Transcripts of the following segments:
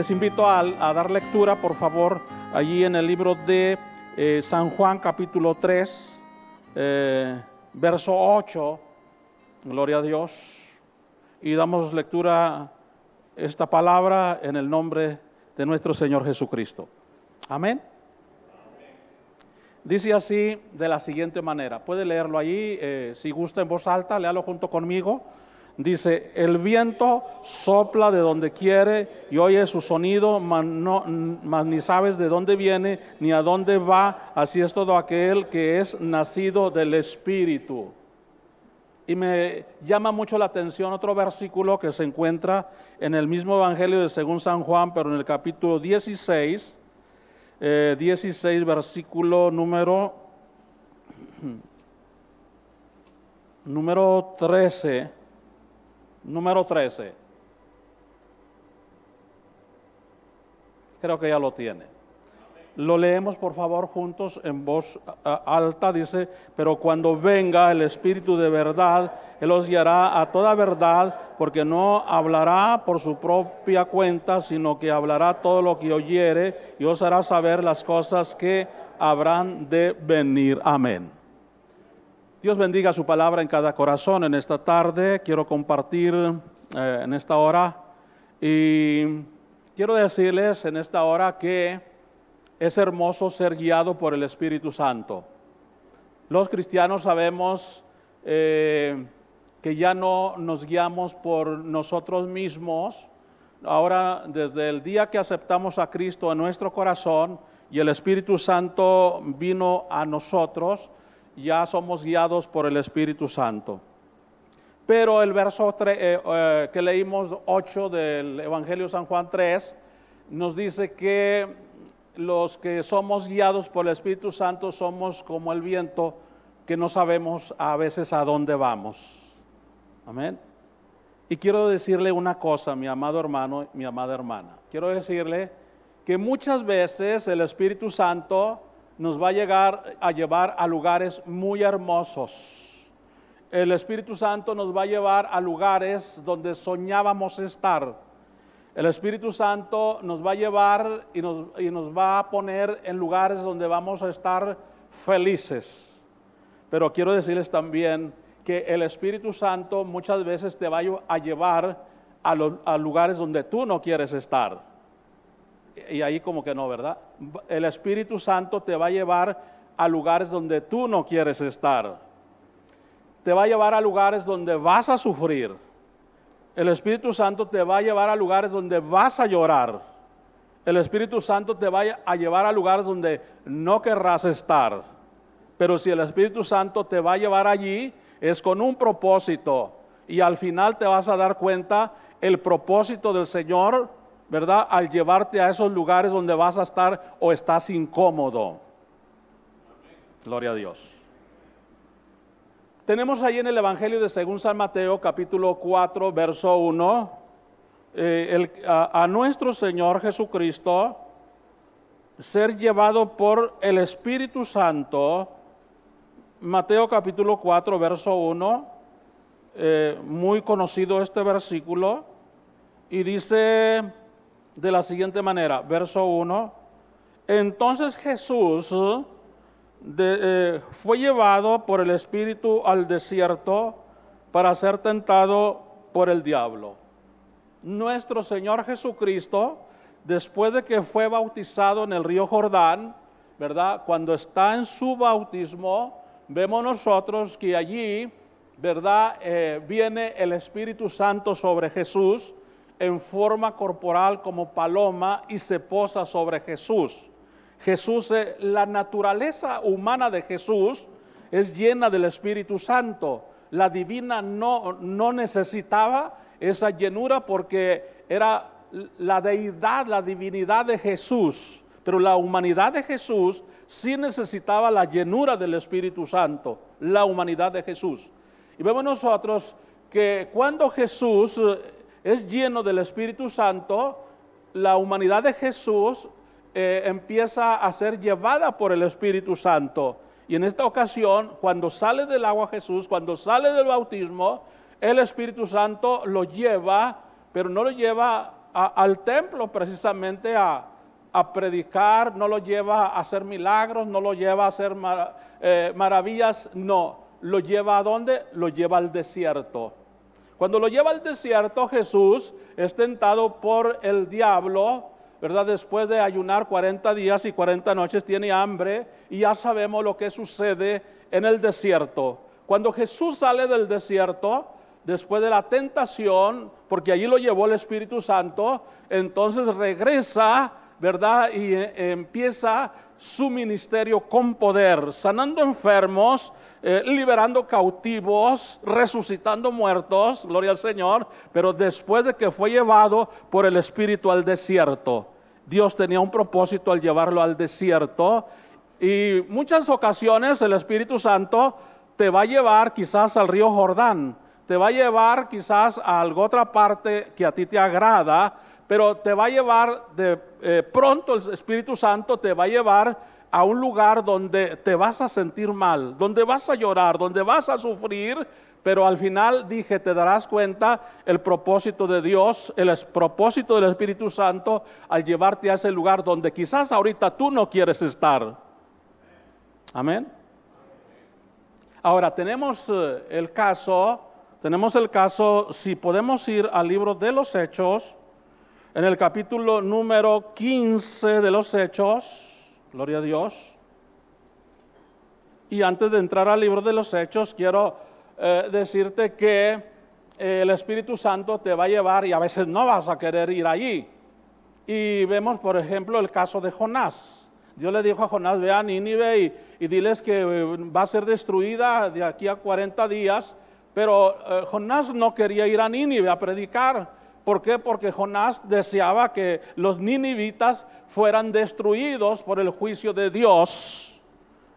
Les invito a, dar lectura, por favor, allí en el libro de eh, San Juan capítulo 3, eh, verso 8. Gloria a Dios. Y damos lectura esta palabra en el nombre de nuestro Señor Jesucristo. Amén. Dice así de la siguiente manera. Puede leerlo allí, eh, si gusta en voz alta, léalo junto conmigo. Dice, el viento sopla de donde quiere y oye su sonido, mas, no, ni sabes de dónde viene ni a dónde va. Así es todo aquel que es nacido del Espíritu. Y me llama mucho la atención otro versículo que se encuentra en el mismo Evangelio de según San Juan, pero en el capítulo 16, 16, eh, versículo número, número 13 número 13. Creo que ya lo tiene. Lo leemos por favor juntos en voz alta. Dice, pero cuando venga el Espíritu de verdad, Él os guiará a toda verdad, porque no hablará por su propia cuenta, sino que hablará todo lo que oyere y os hará saber las cosas que habrán de venir. Amén. Dios bendiga su palabra en cada corazón en esta tarde. Quiero compartir eh, en esta hora y quiero decirles en esta hora que es hermoso ser guiado por el Espíritu Santo. Los cristianos sabemos eh, que ya no nos guiamos por nosotros mismos. Ahora, desde el día que aceptamos a Cristo en nuestro corazón y el Espíritu Santo vino a nosotros, ya somos guiados por el Espíritu Santo. Pero el verso eh, eh, que leímos 8 del Evangelio San Juan 3 nos dice que los que somos guiados por el Espíritu Santo somos como el viento que no sabemos a veces a dónde vamos. Amén. Y quiero decirle una cosa, mi amado hermano, mi amada hermana. Quiero decirle que muchas veces el Espíritu Santo nos va a llegar a llevar a lugares muy hermosos. El Espíritu Santo nos va a llevar a lugares donde soñábamos estar. El Espíritu Santo nos va a llevar y nos, va a poner en lugares donde vamos a estar felices. Pero quiero decirles también que el Espíritu Santo muchas veces te va a llevar a lugares donde tú no quieres estar y ahí como que no, ¿verdad? El Espíritu Santo te va a llevar a lugares donde tú no quieres estar. Te va a llevar a lugares donde vas a sufrir. El Espíritu Santo te va a llevar a lugares donde vas a llorar. El Espíritu Santo te va a llevar a lugares donde no querrás estar. Pero si el Espíritu Santo te va a llevar allí, es con un propósito. Y al final te vas a dar cuenta el propósito del Señor ¿verdad? Al llevarte a esos lugares donde vas a estar o estás incómodo. Gloria a Dios. Tenemos ahí en el Evangelio de según San Mateo, capítulo 4, verso 1, eh, a, nuestro Señor Jesucristo ser llevado por el Espíritu Santo. Mateo capítulo 4, verso 1, eh, muy conocido este versículo, y dice, de la siguiente manera, verso 1, entonces Jesús eh, fue llevado por el Espíritu al desierto para ser tentado por el diablo. Nuestro Señor Jesucristo, después de que fue bautizado en el río Jordán, ¿verdad? Cuando está en su bautismo, vemos nosotros que allí, ¿verdad? Eh, viene el Espíritu Santo sobre Jesús en forma corporal como paloma y se posa sobre Jesús. Jesús, eh, la naturaleza humana de Jesús es llena del Espíritu Santo. La divina no, no necesitaba esa llenura porque era la deidad, la divinidad de Jesús. Pero la humanidad de Jesús sí necesitaba la llenura del Espíritu Santo, la humanidad de Jesús. Y vemos nosotros que cuando Jesús es lleno del Espíritu Santo, la humanidad de Jesús eh, empieza a ser llevada por el Espíritu Santo. Y en esta ocasión, cuando sale del agua Jesús, cuando sale del bautismo, el Espíritu Santo lo lleva, pero no lo lleva al templo precisamente a, predicar, no lo lleva a hacer milagros, no lo lleva a hacer eh, maravillas, no, lo lleva a dónde? Lo lleva al desierto. Cuando lo lleva al desierto, Jesús es tentado por el diablo, ¿verdad? Después de ayunar 40 días y 40 noches, tiene hambre y ya sabemos lo que sucede en el desierto. Cuando Jesús sale del desierto, después de la tentación, porque allí lo llevó el Espíritu Santo, entonces regresa, ¿verdad? Y eh, empieza su ministerio con poder, sanando enfermos, eh, liberando cautivos, resucitando muertos, gloria al Señor, pero después de que fue llevado por el Espíritu al desierto. Dios tenía un propósito al llevarlo al desierto y muchas ocasiones el Espíritu Santo te va a llevar quizás al río Jordán, te va a llevar quizás a alguna otra parte que a ti te agrada, pero te va a llevar de eh, pronto el Espíritu Santo te va a llevar a un lugar donde te vas a sentir mal, donde vas a llorar, donde vas a sufrir, pero al final dije, te darás cuenta el propósito de Dios, el propósito del Espíritu Santo al llevarte a ese lugar donde quizás ahorita tú no quieres estar. Amén. Ahora tenemos eh, el caso, tenemos el caso, si podemos ir al libro de los Hechos, en el capítulo número 15 de los Hechos, gloria a Dios. Y antes de entrar al libro de los Hechos, quiero eh, decirte que eh, el Espíritu Santo te va a llevar y a veces no vas a querer ir allí. Y vemos, por ejemplo, el caso de Jonás. Dios le dijo a Jonás, ve a Nínive y, diles que eh, va a ser destruida de aquí a 40 días. Pero Jonás no quería ir a Nínive a predicar. ¿Por qué? Porque Jonás deseaba que los ninivitas fueran destruidos por el juicio de Dios.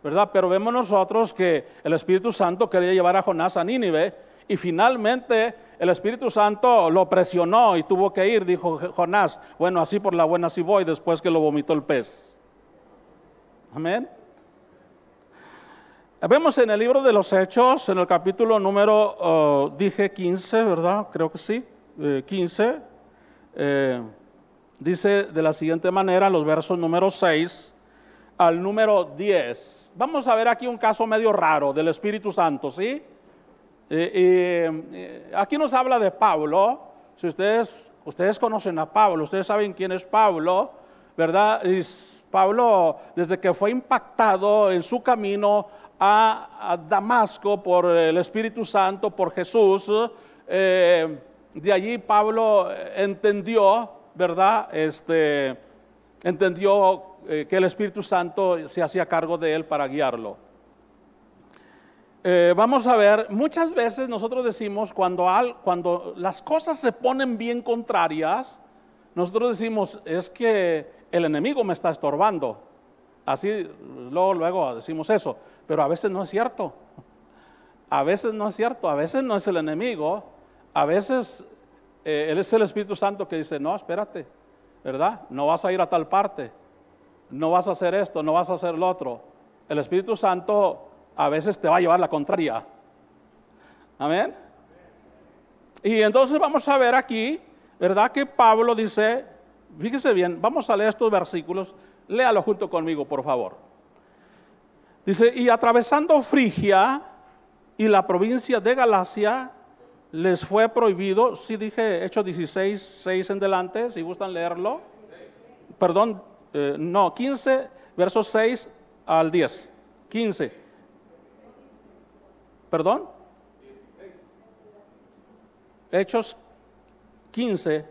¿Verdad? Pero vemos nosotros que el Espíritu Santo quería llevar a Jonás a Nínive y finalmente el Espíritu Santo lo presionó y tuvo que ir, dijo Jonás, bueno, así por la buena sí voy después que lo vomitó el pez. Amén. Vemos en el libro de los Hechos, en el capítulo número, oh, dije 15, ¿verdad? Creo que sí, 15. Eh, eh, dice de la siguiente manera, los versos número 6 al número 10. Vamos a ver aquí un caso medio raro del Espíritu Santo, ¿sí? Eh, aquí nos habla de Pablo. Si ustedes, ustedes conocen a Pablo, ustedes saben quién es Pablo, ¿verdad? Pablo, desde que fue impactado en su camino a, Damasco por el Espíritu Santo, por Jesús, de allí Pablo entendió, ¿verdad? Este, entendió eh, que el Espíritu Santo se hacía cargo de él para guiarlo. Eh, vamos a ver, muchas veces nosotros decimos cuando, cuando las cosas se ponen bien contrarias, nosotros decimos, es que el enemigo me está estorbando. Así luego, luego decimos eso, pero a veces no es cierto. A veces no es cierto, a veces no es el enemigo, a veces eh, Él es el Espíritu Santo que dice, no, espérate, ¿verdad? No vas a ir a tal parte, no vas a hacer esto, no vas a hacer lo otro. El Espíritu Santo a veces te va a llevar la contraria. Amén. Y entonces vamos a ver aquí, ¿verdad? Que Pablo dice, Fíjese bien, vamos a leer estos versículos. Léalo junto conmigo, por favor. Dice, y atravesando Frigia y la provincia de Galacia, les fue prohibido, si dije Hechos 16, 6 en delante, si gustan leerlo. Perdón, eh, no, 15, versos 6 al 10. 15. ¿Perdón? Hechos 15,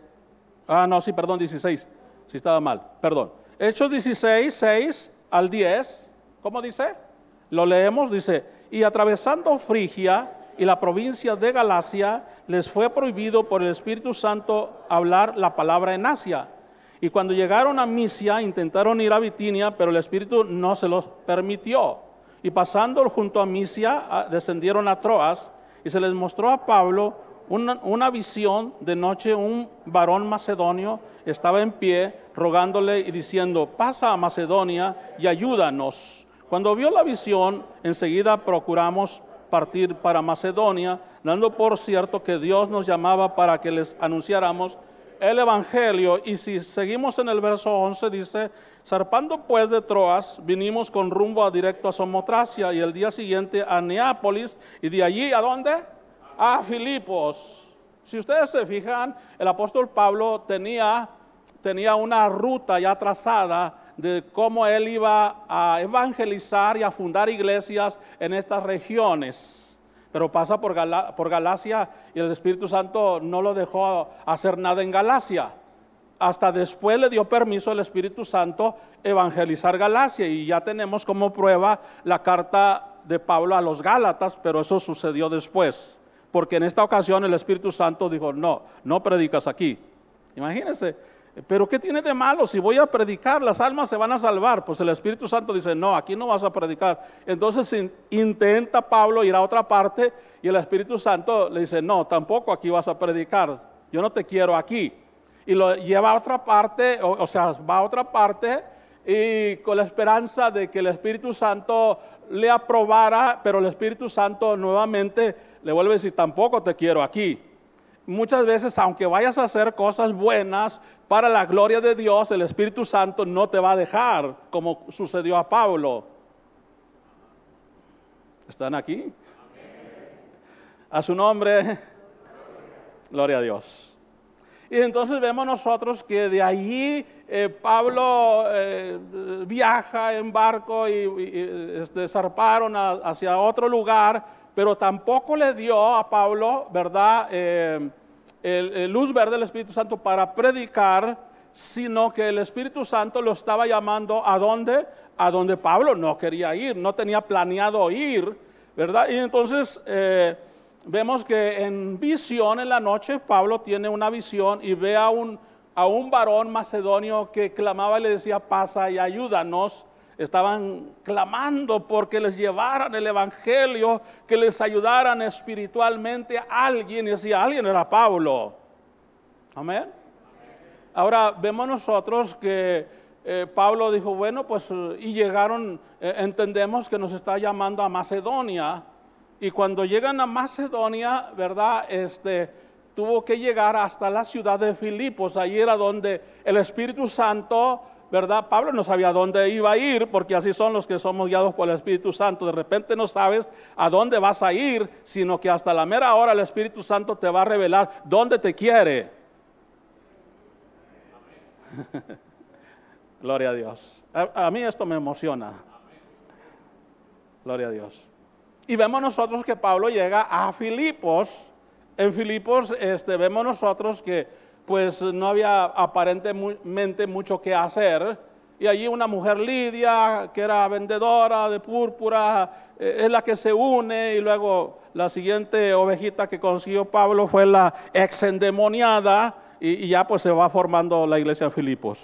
Ah, no, sí, perdón, 16. Sí estaba mal, perdón. Hechos 16, 6 al 10. ¿Cómo dice? Lo leemos, dice, y atravesando Frigia y la provincia de Galacia, les fue prohibido por el Espíritu Santo hablar la palabra en Asia. Y cuando llegaron a Misia, intentaron ir a Bitinia, pero el Espíritu no se los permitió. Y pasando junto a Misia, descendieron a Troas, y se les mostró a Pablo una, visión de noche, un varón macedonio estaba en pie rogándole y diciendo, pasa a Macedonia y ayúdanos. Cuando vio la visión, enseguida procuramos partir para Macedonia, dando por cierto que Dios nos llamaba para que les anunciáramos el Evangelio. Y si seguimos en el verso 11, dice, zarpando pues de Troas, vinimos con rumbo a directo a Somotracia y el día siguiente a Neápolis y de allí a dónde? A Filipos. Si ustedes se fijan, el apóstol Pablo tenía, tenía una ruta ya trazada de cómo él iba a evangelizar y a fundar iglesias en estas regiones. Pero pasa por, Galacia y el Espíritu Santo no lo dejó hacer nada en Galacia. Hasta después le dio permiso al Espíritu Santo evangelizar Galacia y ya tenemos como prueba la carta de Pablo a los Gálatas, pero eso sucedió después. Porque en esta ocasión el Espíritu Santo dijo, no, no predicas aquí. Imagínense, pero ¿qué tiene de malo? Si voy a predicar, las almas se van a salvar. Pues el Espíritu Santo dice, no, aquí no vas a predicar. Entonces intenta Pablo ir a otra parte y el Espíritu Santo le dice, no, tampoco aquí vas a predicar. Yo no te quiero aquí. Y lo lleva a otra parte, o, sea, va a otra parte y con la esperanza de que el Espíritu Santo le aprobara, pero el Espíritu Santo nuevamente le vuelve a decir, tampoco te quiero aquí. Muchas veces, aunque vayas a hacer cosas buenas para la gloria de Dios, el Espíritu Santo no te va a dejar, como sucedió a Pablo. ¿Están aquí? A su nombre, gloria a Dios. Y entonces vemos nosotros que de allí eh, Pablo eh, viaja en barco y, este, zarparon hacia otro lugar pero tampoco le dio a Pablo, ¿verdad? Eh, luz verde del Espíritu Santo para predicar, sino que el Espíritu Santo lo estaba llamando a dónde? A donde Pablo no quería ir, no tenía planeado ir, ¿verdad? Y entonces eh, vemos que en visión en la noche Pablo tiene una visión y ve a un, a un varón macedonio que clamaba y le decía, pasa y ayúdanos estaban clamando porque les llevaran el Evangelio, que les ayudaran espiritualmente a alguien, y decía, alguien era Pablo. Amén. Ahora vemos nosotros que eh, Pablo dijo, bueno, pues, y llegaron, eh, entendemos que nos está llamando a Macedonia, y cuando llegan a Macedonia, ¿verdad? Este, tuvo que llegar hasta la ciudad de Filipos, ahí era donde el Espíritu Santo ¿verdad? Pablo no sabía dónde iba a ir, porque así son los que somos guiados por el Espíritu Santo. De repente no sabes a dónde vas a ir, sino que hasta la mera hora el Espíritu Santo te va a revelar dónde te quiere. Gloria a Dios. A, mí esto me emociona. Gloria a Dios. Y vemos nosotros que Pablo llega a Filipos. En Filipos este, vemos nosotros que pues no había aparentemente mucho que hacer. Y allí una mujer Lidia, que era vendedora de púrpura, eh, es la que se une y luego la siguiente ovejita que consiguió Pablo fue la ex endemoniada y, y ya pues se va formando la iglesia de Filipos.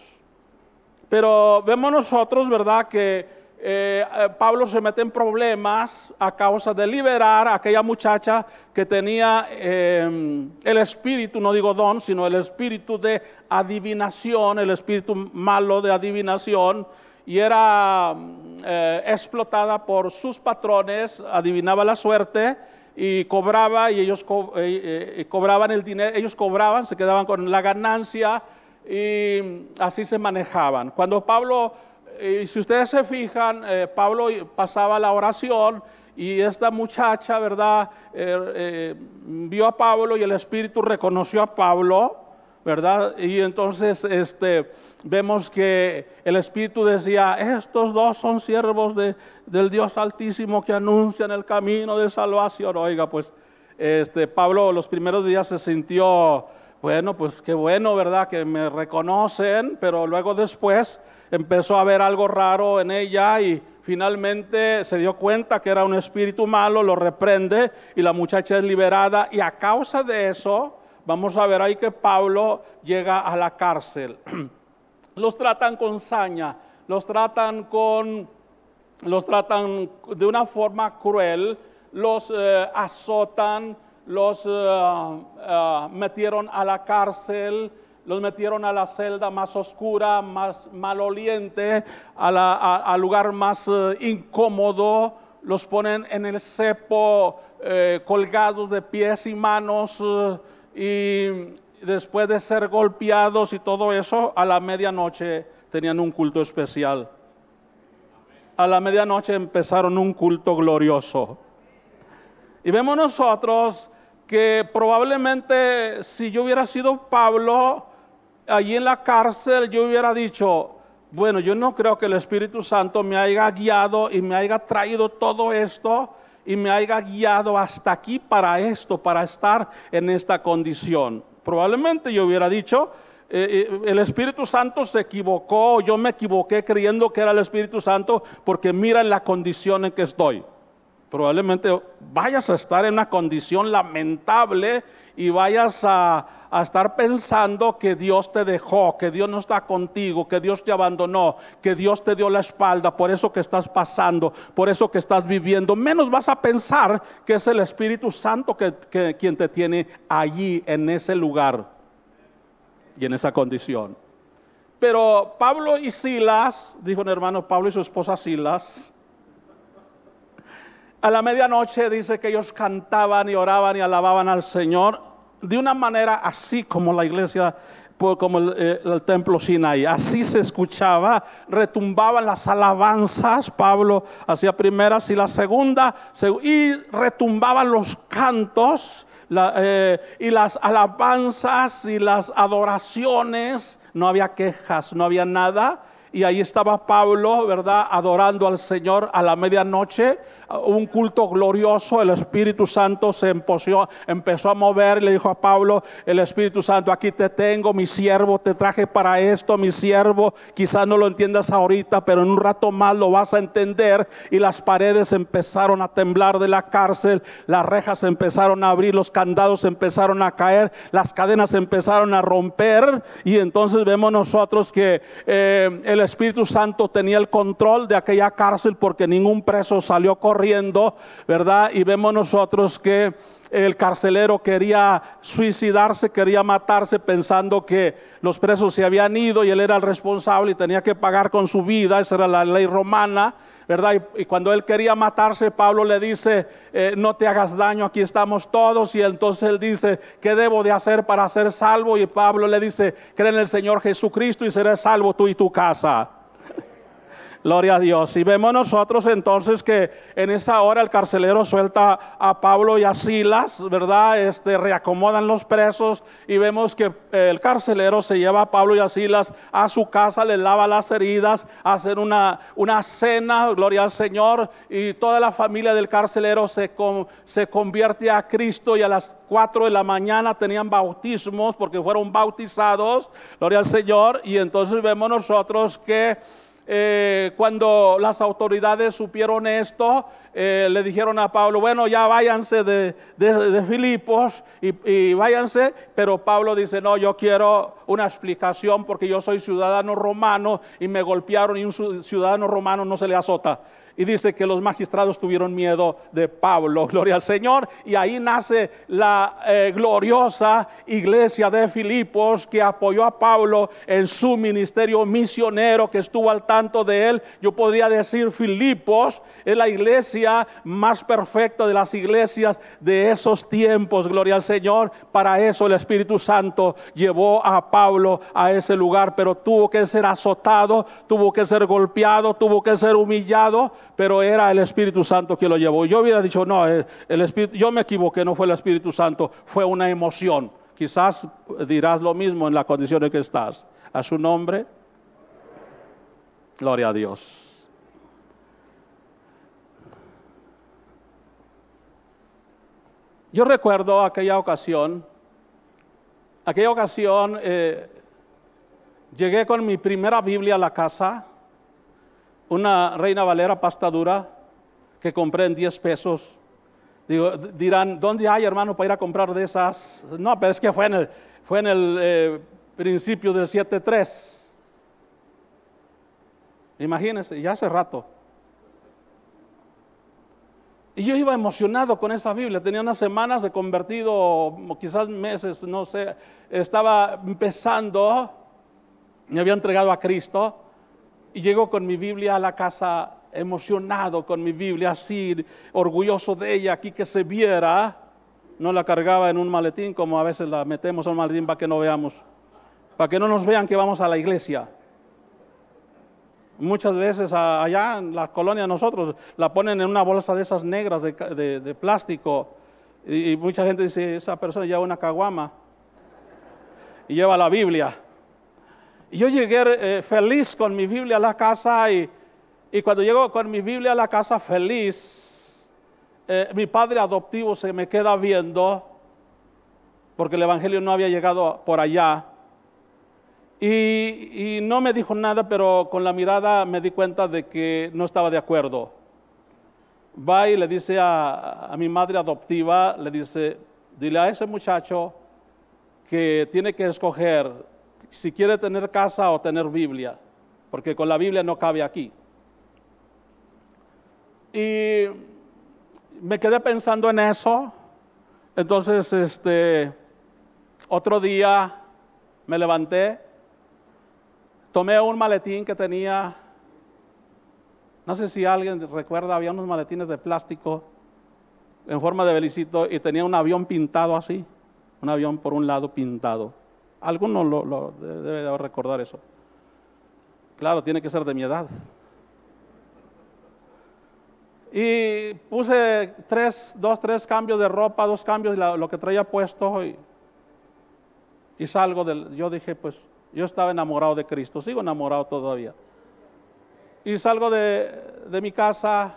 Pero vemos nosotros, ¿verdad?, que eh, eh, Pablo se mete en problemas a causa de liberar a aquella muchacha que tenía em, el espíritu, no digo don, sino el espíritu de adivinación, el espíritu malo de adivinación, y era eh, explotada por sus patrones, adivinaba la suerte y cobraba, y ellos cobraban el dinero, ellos cobraban, se quedaban con la ganancia y así se manejaban. Cuando Pablo y si ustedes se fijan, eh, Pablo pasaba la oración y esta muchacha, ¿verdad? Eh, eh, vio a Pablo y el Espíritu reconoció a Pablo, ¿verdad? Y entonces este, vemos que el Espíritu decía, estos dos son siervos de, del Dios Altísimo que anuncian el camino de salvación. Oiga, pues este, Pablo los primeros días se sintió, bueno, pues qué bueno, ¿verdad? Que me reconocen, pero luego después empezó a ver algo raro en ella y finalmente se dio cuenta que era un espíritu malo, lo reprende y la muchacha es liberada y a causa de eso vamos a ver ahí que Pablo llega a la cárcel. Los tratan con saña, los tratan con los tratan de una forma cruel, los eh, azotan, los eh, eh, metieron a la cárcel, los metieron a la celda más oscura, más maloliente, al lugar más eh, incómodo, los ponen en el cepo eh, colgados de pies y manos eh, después de ser golpeados y todo eso, a la medianoche tenían un culto especial. A la medianoche empezaron un culto glorioso. Y vemos nosotros que probablemente si yo hubiera sido Pablo allí en la cárcel, yo hubiera dicho, bueno, yo no creo que el Espíritu Santo me haya guiado y me haya traído todo esto y me haya guiado hasta aquí para esto, para estar en esta condición. Probablemente yo hubiera dicho, eh, eh, el Espíritu Santo se equivocó, yo me equivoqué creyendo que era el Espíritu Santo porque mira en la condición en que estoy. Probablemente vayas a estar en una condición lamentable y vayas a, a estar pensando que Dios te dejó, que Dios no está contigo, que Dios te abandonó, que Dios te dio la espalda, por eso que estás pasando, por eso que estás viviendo. Menos vas a pensar que es el Espíritu Santo que, quien te tiene allí, en ese lugar y en esa condición. Pero Pablo y Silas, dijo un hermano Pablo y su esposa Silas, a la medianoche dice que ellos cantaban y oraban y alababan al Señor de una manera así como la iglesia, como eh, el, templo Sinai. Así se escuchaba, retumbaban las alabanzas, Pablo hacía primeras y la segunda, y retumbaban los cantos. Eh, y las alabanzas y las adoraciones, no había quejas, no había nada. Y ahí estaba Pablo, ¿verdad? Adorando al Señor a la medianoche un culto glorioso, el Espíritu Santo se empezó a mover y le dijo a Pablo, el Espíritu Santo, aquí te tengo, mi siervo, te traje para esto, mi siervo, quizás no lo entiendas ahorita, pero en un rato más lo vas a entender. Y las paredes empezaron a temblar de la cárcel, las rejas empezaron a abrir, los candados empezaron a caer, las cadenas empezaron a romper. Y entonces vemos nosotros que eh, el Espíritu Santo tenía el control de aquella cárcel porque ningún preso salió corriendo corriendo, ¿verdad? Y vemos nosotros que el carcelero quería suicidarse, quería matarse pensando que los presos se habían ido y él era el responsable y tenía que pagar con su vida, esa era la ley romana. ¿verdad? Y, cuando él quería matarse, Pablo le dice, eh, no te hagas daño, aquí estamos todos. Y entonces él dice, ¿qué debo de hacer para ser salvo? Y Pablo le dice, cree en el Señor Jesucristo y serás salvo tú y tu casa. Gloria a Dios. Y vemos nosotros entonces que en esa hora el carcelero suelta a Pablo y a Silas, ¿verdad? Este, reacomodan los presos y vemos que el carcelero se lleva a Pablo y a Silas a su casa, le lava las heridas, hacen una, una cena, gloria al Señor, y toda la familia del carcelero se, se convierte a Cristo y a las 4 de la mañana tenían bautismos porque fueron bautizados, gloria al Señor, y entonces vemos nosotros que eh, cuando las autoridades supieron esto, eh, le dijeron a Pablo, bueno, ya váyanse de, de, Filipos y, y, váyanse, pero Pablo dice, no, yo quiero una explicación porque yo soy ciudadano romano y me golpearon y un ciudadano romano no se le azota. Y dice que los magistrados tuvieron miedo de Pablo, gloria al Señor. Y ahí nace la eh, gloriosa iglesia de Filipos que apoyó a Pablo en su ministerio misionero, que estuvo al tanto de él. Yo podría decir Filipos es la iglesia más perfecta de las iglesias de esos tiempos, gloria al Señor. Para eso el Espíritu Santo llevó a Pablo a ese lugar, pero tuvo que ser azotado, tuvo que ser golpeado, tuvo que ser humillado pero era el Espíritu Santo que lo llevó. Yo hubiera dicho, no, eh, el Espíritu, yo me equivoqué, no fue el Espíritu Santo, fue una emoción. Quizás dirás lo mismo en la condición en que estás. A su nombre, gloria a Dios. Yo recuerdo aquella ocasión, aquella ocasión eh, llegué con mi primera Biblia a la casa una Reina Valera pastadura que compré en 10 pesos. Digo, dirán, ¿dónde hay hermano para ir a comprar de esas? No, pero es que fue en el, fue en el eh, principio del 7.3. Imagínense, ya hace rato. Y yo iba emocionado con esa Biblia. Tenía unas semanas de convertido, quizás meses, no sé. Estaba empezando, me había entregado a Cristo. Y llego con mi Biblia a la casa emocionado con mi Biblia, así orgulloso de ella, aquí que se viera. no la cargaba en un maletín como a veces la metemos en un maletín para que no veamos, para que no nos vean que vamos a la iglesia. Muchas veces allá en la colonia nosotros la ponen en una bolsa de esas negras de, plástico y, mucha gente dice, esa persona lleva una caguama y lleva la Biblia. Y yo llegué eh, feliz con mi Biblia a la casa y, y cuando llego con mi Biblia a la casa feliz, eh, mi padre adoptivo se me queda viendo, porque el Evangelio no había llegado por allá, y, no me dijo nada, pero con la mirada me di cuenta de que no estaba de acuerdo. Va y le dice a, a mi madre adoptiva, le dice, dile a ese muchacho que tiene que escoger si quiere tener casa o tener Biblia, porque con la Biblia no cabe aquí. Y me quedé pensando en eso. Entonces, este, otro día me levanté, tomé un maletín que tenía, no sé si alguien recuerda, había unos maletines de plástico en forma de belicito y tenía un avión pintado así, un avión por un lado pintado. Alguno lo, debe recordar eso. Claro, tiene que ser de mi edad. Y puse tres, dos, tres cambios de ropa, dos cambios lo que traía puesto y, y, salgo del... Yo dije, pues yo estaba enamorado de Cristo, sigo enamorado todavía. Y salgo de, de mi casa,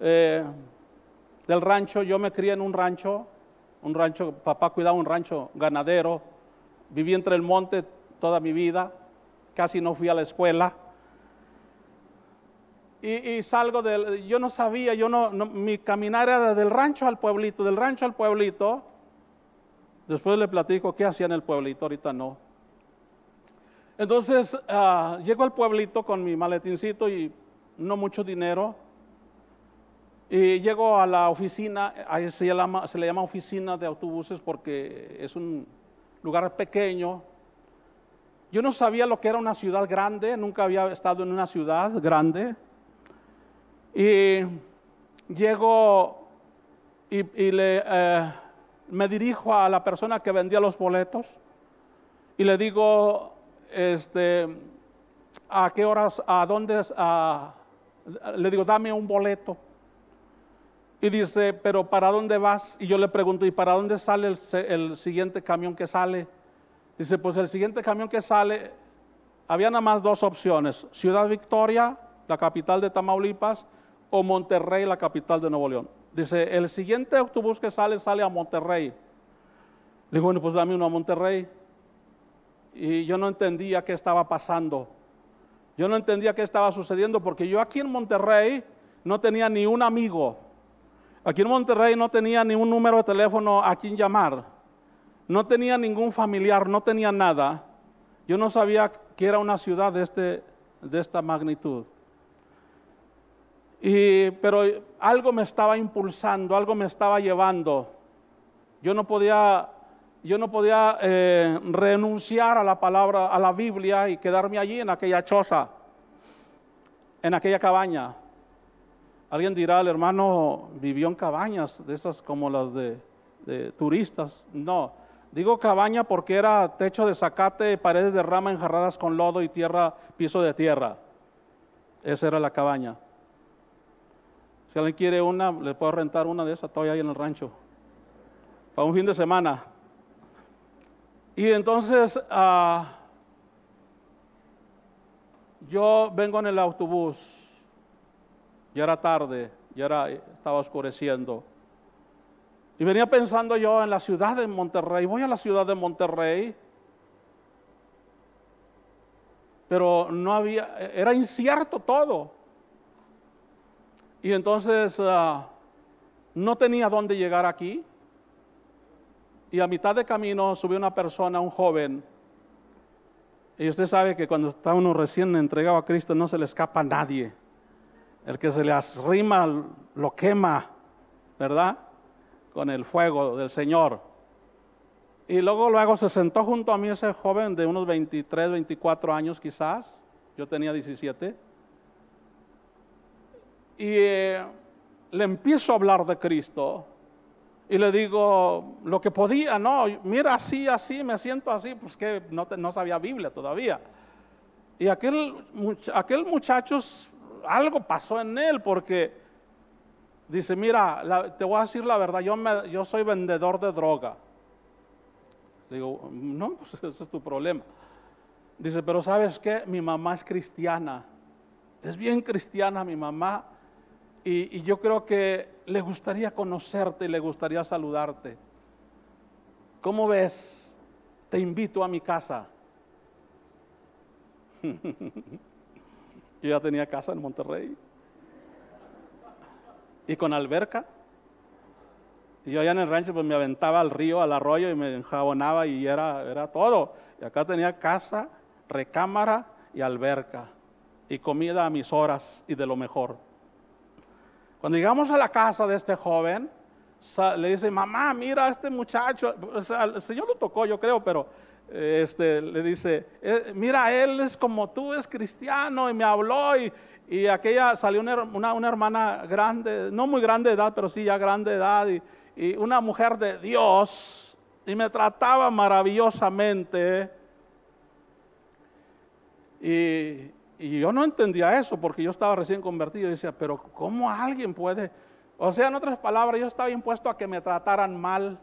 eh, del rancho, yo me crié en un rancho, un rancho, papá cuidaba un rancho ganadero, viví entre el monte toda mi vida, casi no fui a la escuela y, salgo del, yo no sabía, yo no, mi caminar era del rancho al pueblito, del rancho al pueblito. Después le platico qué hacía en el pueblito, ahorita no. Entonces uh, llego al pueblito con mi maletincito y no mucho dinero. Y llego a la oficina, ahí se, llama, se le llama oficina de autobuses porque es un lugar pequeño. Yo no sabía lo que era una ciudad grande, nunca había estado en una ciudad grande. Y llego y, le, eh, me dirijo a la persona que vendía los boletos y le digo, este, ¿a qué horas, a dónde, le digo, dame un boleto. Y dice, pero ¿para dónde vas? Y yo le pregunto, ¿y para dónde sale el, siguiente camión que sale? Dice, pues el siguiente camión que sale, había nada más dos opciones, Ciudad Victoria, la capital de Tamaulipas, o Monterrey, la capital de Nuevo León. Dice, el siguiente autobús que sale, sale a Monterrey. Le digo, bueno, pues dame uno a Monterrey. Y yo no entendía qué estaba pasando. Yo no entendía qué estaba sucediendo porque yo aquí en Monterrey no tenía ni un amigo. Aquí en Monterrey no tenía ni un número de teléfono a quien llamar. No tenía ningún familiar, no tenía nada. Yo no sabía que era una ciudad de, este, de esta magnitud pero algo me estaba impulsando, algo me estaba llevando. Yo no podía, yo no podía eh, renunciar a la palabra, a la Biblia y quedarme allí en aquella choza, en aquella cabaña. Alguien dirá, el hermano vivió en cabañas, de esas como las de, turistas. No, digo cabaña porque era techo de zacate, paredes de rama enjarradas con lodo y tierra, piso de tierra. Esa era la cabaña. Si alguien quiere una, le puedo rentar una de esas todavía ahí en el rancho. Para un fin de semana. Y entonces ah, yo vengo en el autobús. Ya era tarde, ya era, estaba oscureciendo. Y venía pensando yo en la ciudad de Monterrey. Voy a la ciudad de Monterrey. Pero no había, era incierto todo. Y entonces ah, no tenía dónde llegar aquí. Y a mitad de camino subió una persona, un joven. Y usted sabe que cuando está uno recién entregado a Cristo no se le escapa a nadie. El que se le arrima lo quema, ¿verdad? Con el fuego del Señor. Y luego, luego se sentó junto a mí ese joven de unos 23, 24 años quizás. Yo tenía 17 y eh, le empiezo a hablar de Cristo y le digo lo que podía, no, mira así, así, me siento así, pues que no, sabía Biblia todavía. Y aquel, aquel muchacho, algo pasó en él porque dice, mira, te voy a decir la verdad, yo soy vendedor de droga. Digo, no, pues ese es tu problema. Dice, pero ¿sabes qué? Mi mamá es cristiana. Es bien cristiana mi mamá. Y, y yo creo que le gustaría conocerte y le gustaría saludarte. ¿Cómo ves? Te invito a mi casa. yo ya tenía casa en Monterrey. Y con alberca. Y yo allá en el rancho pues me aventaba al río, al arroyo y me enjabonaba y era, era todo. Y acá tenía casa, recámara y alberca. Y comida a mis horas y de lo mejor. Cuando llegamos a la casa de este joven, le dice, mamá, mira a este muchacho. El Señor lo tocó, yo creo, pero este, le dice, "Eh, mira, él es como tú, es cristiano, y me habló, y, y aquella salió una, una hermana grande, no muy grande de edad, pero sí ya grande de edad, y, y una mujer de Dios, y me trataba maravillosamente. Y, y yo no entendía eso porque yo estaba recién convertido y decía, pero ¿cómo alguien puede? O sea, en otras palabras, yo estaba impuesto a que me trataran mal.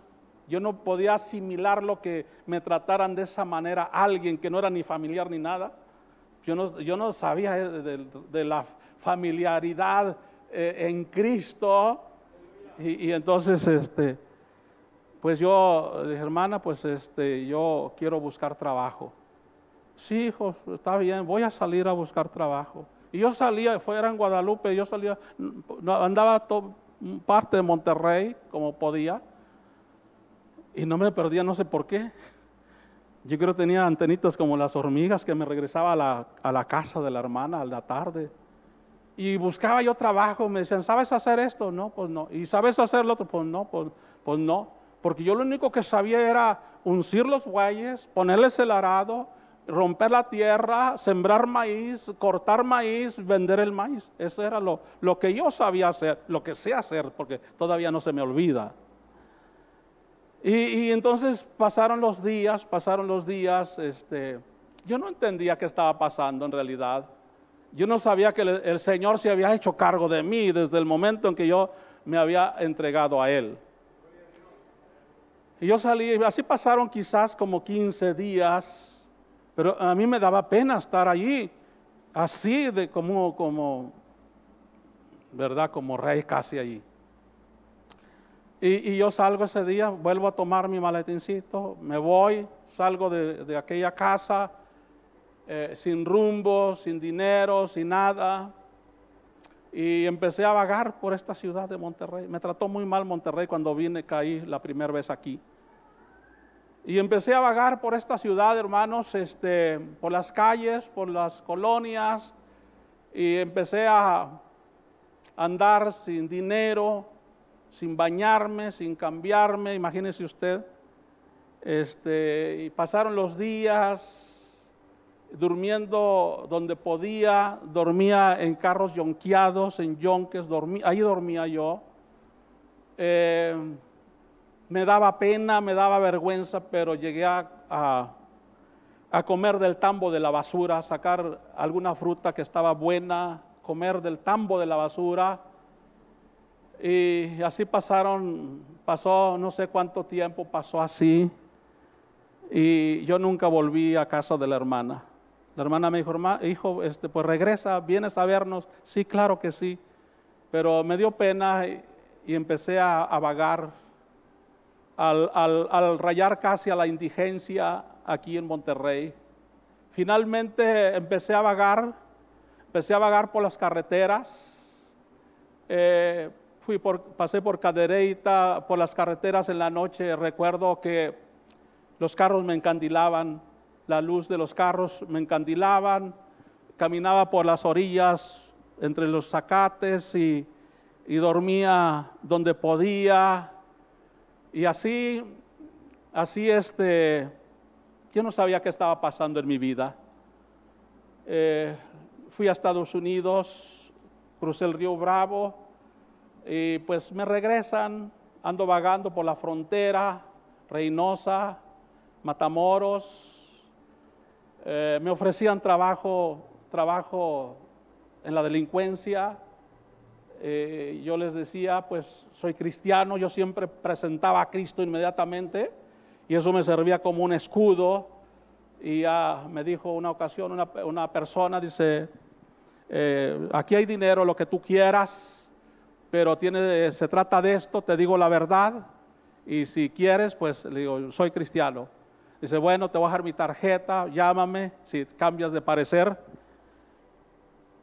Yo no podía asimilar lo que me trataran de esa manera alguien que no era ni familiar ni nada. Yo no, yo no sabía de, la familiaridad eh, en Cristo. Y, entonces, este, pues yo hermana, pues este, yo quiero buscar trabajo. Sí, hijo, está bien, voy a salir a buscar trabajo. Y yo salía, fuera en Guadalupe, yo salía, andaba to- parte de Monterrey como podía. Y no me perdía, no sé por qué. Yo creo que tenía antenitas como las hormigas que me regresaba a la, a la casa de la hermana a la tarde. Y buscaba yo trabajo, me decían, ¿sabes hacer esto? No, pues no. ¿Y sabes hacer lo otro? Pues no, pues, pues no. Porque yo lo único que sabía era uncir los bueyes, ponerles el arado, romper la tierra, sembrar maíz, cortar maíz, vender el maíz. Eso era lo, lo que yo sabía hacer, lo que sé hacer, porque todavía no se me olvida. Y, entonces pasaron los días, pasaron los días, este, yo no entendía qué estaba pasando en realidad. Yo no sabía que el, el Señor se había hecho cargo de mí desde el momento en que yo me había entregado a Él. Y yo salí, así pasaron quizás como 15 días, pero a mí me daba pena estar allí, así de como, como, ¿verdad? Como rey casi allí. Y, yo salgo ese día, vuelvo a tomar mi maletincito, me voy, salgo de, de aquella casa eh, sin rumbo, sin dinero, sin nada. Y empecé a vagar por esta ciudad de Monterrey. Me trató muy mal Monterrey cuando vine, caí la primera vez aquí. Y empecé a vagar por esta ciudad, hermanos, este, por las calles, por las colonias. Y empecé a andar sin dinero, sin bañarme, sin cambiarme, imagínese usted. Este, y pasaron los días durmiendo donde podía, dormía en carros yonqueados, en yonques, ahí dormía yo. Eh, me daba pena, me daba vergüenza, pero llegué a, a, a comer del tambo de la basura, sacar alguna fruta que estaba buena, comer del tambo de la basura. Y así pasaron, pasó no sé cuánto tiempo, pasó así. Y yo nunca volví a casa de la hermana. La hermana me dijo, "Herma- hijo, este, pues regresa, vienes a vernos. Sí, claro que sí. Pero me dio pena y, empecé a, a vagar al, al- al rayar casi a la indigencia aquí en Monterrey. Finalmente empecé a vagar, empecé a vagar por las carreteras. Eh, fui por, pasé por Cadereyta, por las carreteras en la noche. Recuerdo que los carros me encandilaban, la luz de los carros me encandilaban. Caminaba por las orillas entre los zacates y, y dormía donde podía. Y así, así este, yo no sabía qué estaba pasando en mi vida. Eh, fui a Estados Unidos, crucé el río Bravo y pues me regresan ando vagando por la frontera, Reynosa, Matamoros. Eh, me ofrecían trabajo, trabajo en la delincuencia. Eh, yo les decía, pues soy cristiano, yo siempre presentaba a Cristo inmediatamente y eso me servía como un escudo. Y me dijo una ocasión una, una persona, dice, eh, aquí hay dinero, lo que tú quieras, pero se trata de esto, te digo la verdad, y si quieres, pues le digo, soy cristiano. Dice, bueno, te voy a dejar mi tarjeta, llámame si cambias de parecer.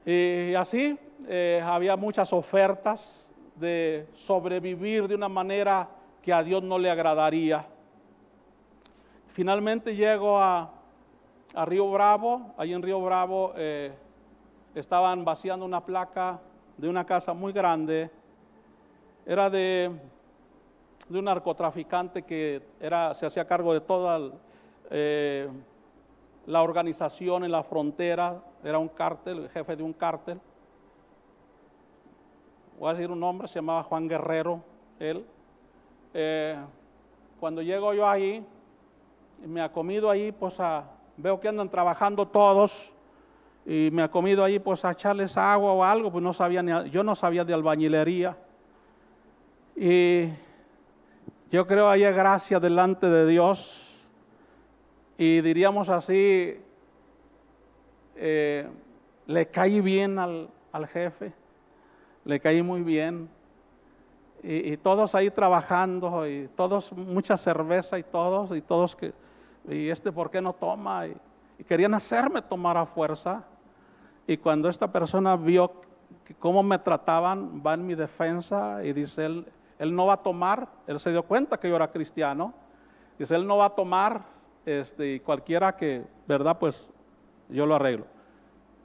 Y así eh, había muchas ofertas de sobrevivir de una manera que a Dios no le agradaría. Finalmente llego a, Río Bravo, ahí en Río Bravo eh, estaban vaciando una placa de una casa muy grande, era de, de un narcotraficante que era, se hacía cargo de toda eh, la organización en la frontera, era un cártel, el jefe de un cártel. Voy a decir un nombre, se llamaba Juan Guerrero, él. Eh, cuando llego yo ahí, me ha comido ahí, pues veo que andan trabajando todos y me ha comido ahí pues a echarles agua o algo, pues no sabía ni, yo no sabía de albañilería. Y yo creo hay gracia delante de Dios y diríamos así, eh, le caí bien al, al, jefe, le caí muy bien. Y, todos ahí trabajando, y todos, mucha cerveza y todos, y todos que, y este por qué no toma, y querían hacerme tomar a fuerza. Y cuando esta persona vio cómo me trataban, va en mi defensa y dice, él, él no va a tomar, él se dio cuenta que yo era cristiano, dice, él no va a tomar, este, y cualquiera que, ¿verdad? Pues yo lo arreglo.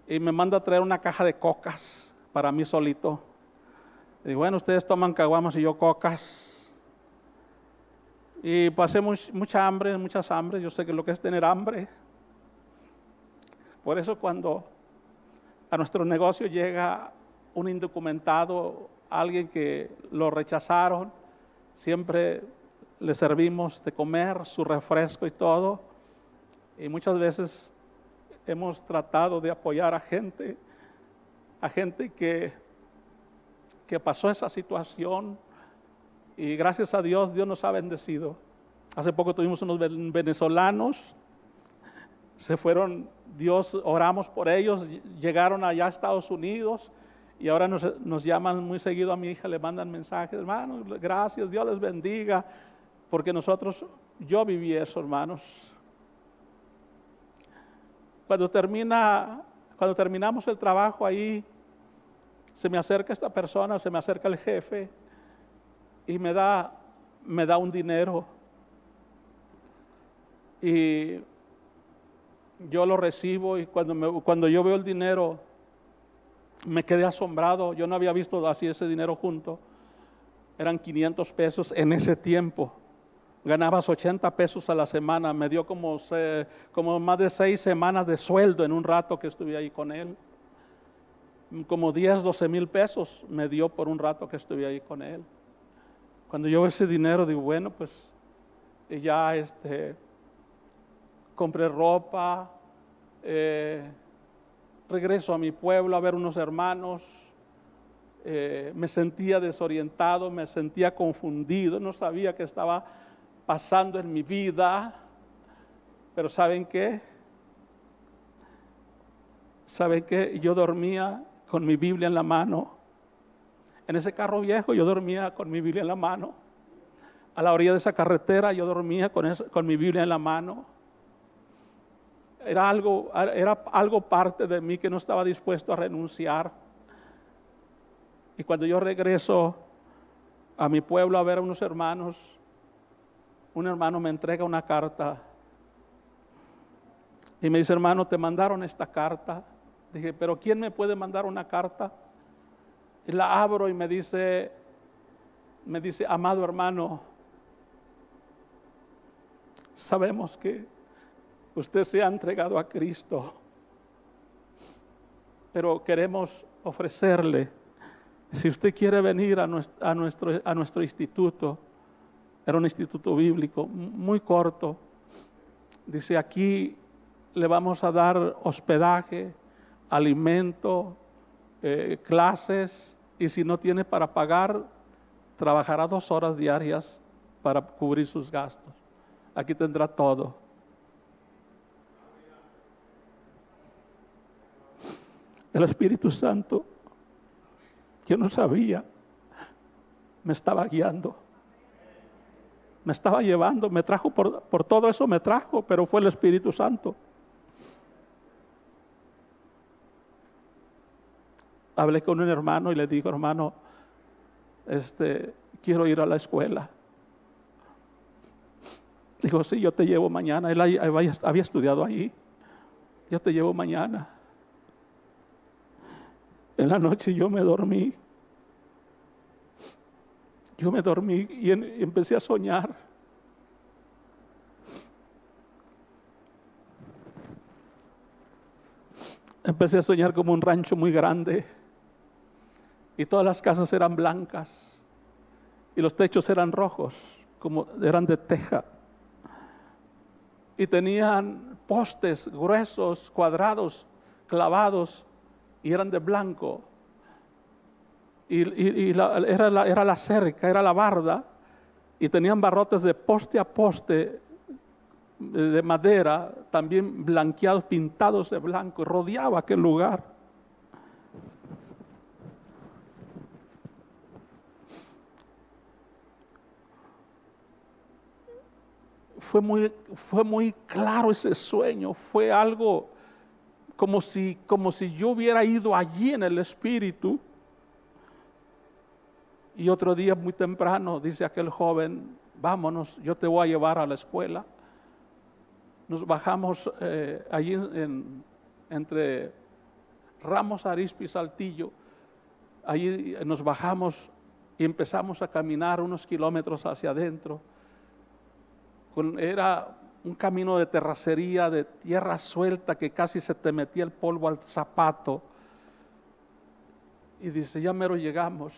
Y me manda a traer una caja de cocas para mí solito. Y bueno, ustedes toman caguamas y yo cocas. Y pasé mucha hambre, muchas hambres, yo sé que lo que es tener hambre. Por eso cuando a nuestro negocio llega un indocumentado, alguien que lo rechazaron, siempre le servimos de comer, su refresco y todo. Y muchas veces hemos tratado de apoyar a gente, a gente que, que pasó esa situación y gracias a Dios Dios nos ha bendecido. Hace poco tuvimos unos venezolanos se fueron, Dios, oramos por ellos, llegaron allá a Estados Unidos y ahora nos, nos, llaman muy seguido a mi hija, le mandan mensajes, hermanos, gracias, Dios les bendiga, porque nosotros, yo viví eso, hermanos. Cuando termina, cuando terminamos el trabajo ahí, se me acerca esta persona, se me acerca el jefe y me da, me da un dinero. Y yo lo recibo y cuando, cuando yo veo el dinero, me quedé asombrado. Yo no había visto así ese dinero junto. Eran 500 pesos en ese tiempo. Ganabas 80 pesos a la semana. Me dio como, como más de seis semanas de sueldo en un rato que estuve ahí con él. Como 10, 12 mil pesos me dio por un rato que estuve ahí con él. Cuando yo veo ese dinero, digo, bueno, pues ya este, compré ropa, eh, regreso a mi pueblo a ver unos hermanos, eh, me sentía desorientado, me sentía confundido, no sabía qué estaba pasando en mi vida, pero ¿saben qué? ¿Saben qué? Yo dormía con mi Biblia en la mano. En ese carro viejo yo dormía con mi Biblia en la mano. A la orilla de esa carretera yo dormía con, con mi Biblia en la mano era algo, era algo parte de mí que no estaba dispuesto a renunciar. Y cuando yo regreso a mi pueblo a ver a unos hermanos, un hermano me entrega una carta y me dice, hermano, te mandaron esta carta. Dije, pero ¿quién me puede mandar una carta? Y la abro y me dice, me dice, amado hermano, sabemos que usted se ha entregado a Cristo, pero queremos ofrecerle Si usted quiere venir a nuestro, a instituto, era un instituto bíblico muy corto, dice aquí le vamos a dar hospedaje, alimento, eh, clases, y si no tiene para pagar, trabajará dos horas diarias para cubrir sus gastos. Aquí tendrá todo. El Espíritu Santo, yo no sabía, me estaba guiando, me estaba llevando, me trajo por, por todo eso, me trajo, pero fue el Espíritu Santo. hablé con un hermano y le digo, hermano, este, quiero ir a la escuela. Dijo, sí, yo te llevo mañana. Él había estudiado ahí. Yo te llevo mañana. En la noche yo me dormí. Yo me dormí y, empecé a soñar. Empecé a soñar como un rancho muy grande y todas las casas eran blancas y los techos eran rojos, como eran de teja. Y tenían postes gruesos, cuadrados, clavados, y eran de blanco. Y, era, la, era la cerca, era la barda, y tenían barrotes de poste a poste de madera, también blanqueados, pintados de blanco, rodeaba aquel lugar. fue muy, fue muy claro ese sueño, fue algo como si, como si yo hubiera ido allí en el Espíritu. Y otro día muy temprano dice aquel joven, vámonos, yo te voy a llevar a la escuela. Nos bajamos eh, allí entre Ramos Arispe y Saltillo. Allí nos bajamos y empezamos a caminar unos kilómetros hacia adentro era un camino de terracería, de tierra suelta que casi se te metía el polvo al zapato. Y dice, ya mero llegamos.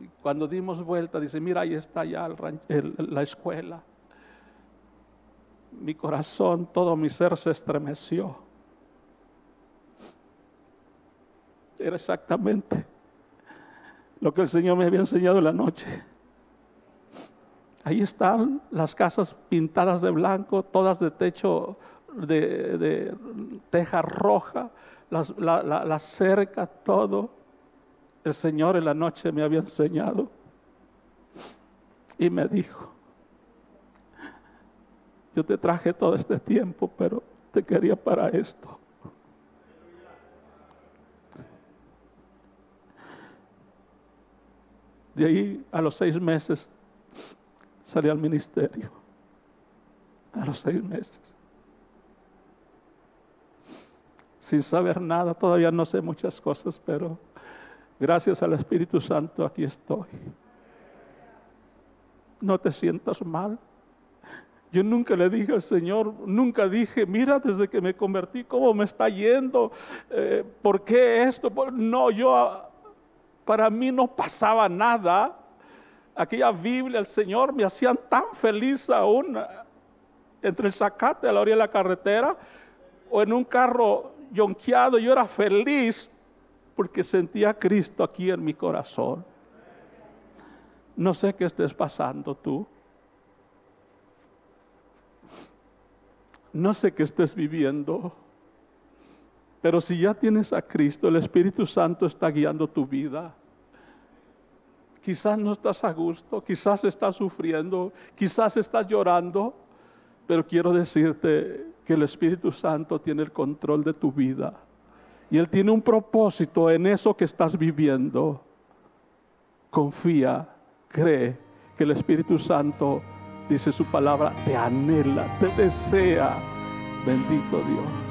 Y cuando dimos vuelta, dice, mira, ahí está ya la escuela. Mi corazón, todo mi ser se estremeció. Era exactamente lo que el Señor me había enseñado en la noche. Ahí están las casas pintadas de blanco, todas de techo de, teja roja, la, cerca, todo. El Señor en la noche me había enseñado y me dijo, yo te traje todo este tiempo, pero te quería para esto. De ahí a los seis meses salí al ministerio a los seis meses. Sin saber nada, todavía no sé muchas cosas, pero gracias al Espíritu Santo aquí estoy. No te sientas mal. Yo nunca le dije al Señor, nunca dije, mira desde que me convertí, cómo me está yendo, eh, ¿por qué esto? No, yo, para mí no pasaba nada aquella Biblia, el Señor me hacían tan feliz aún eh, entre el zacate a la orilla de la carretera o en un carro yonqueado. Yo era feliz porque sentía a Cristo aquí en mi corazón. No sé qué estés pasando tú. No sé qué estés viviendo. Pero si ya tienes a Cristo, el Espíritu Santo está guiando tu vida. Quizás no estás a gusto, quizás estás sufriendo, quizás estás llorando, pero quiero decirte que el Espíritu Santo tiene el control de tu vida. Y Él tiene un propósito en eso que estás viviendo. Confía, cree que el Espíritu Santo, dice su palabra, te anhela, te desea. Bendito Dios.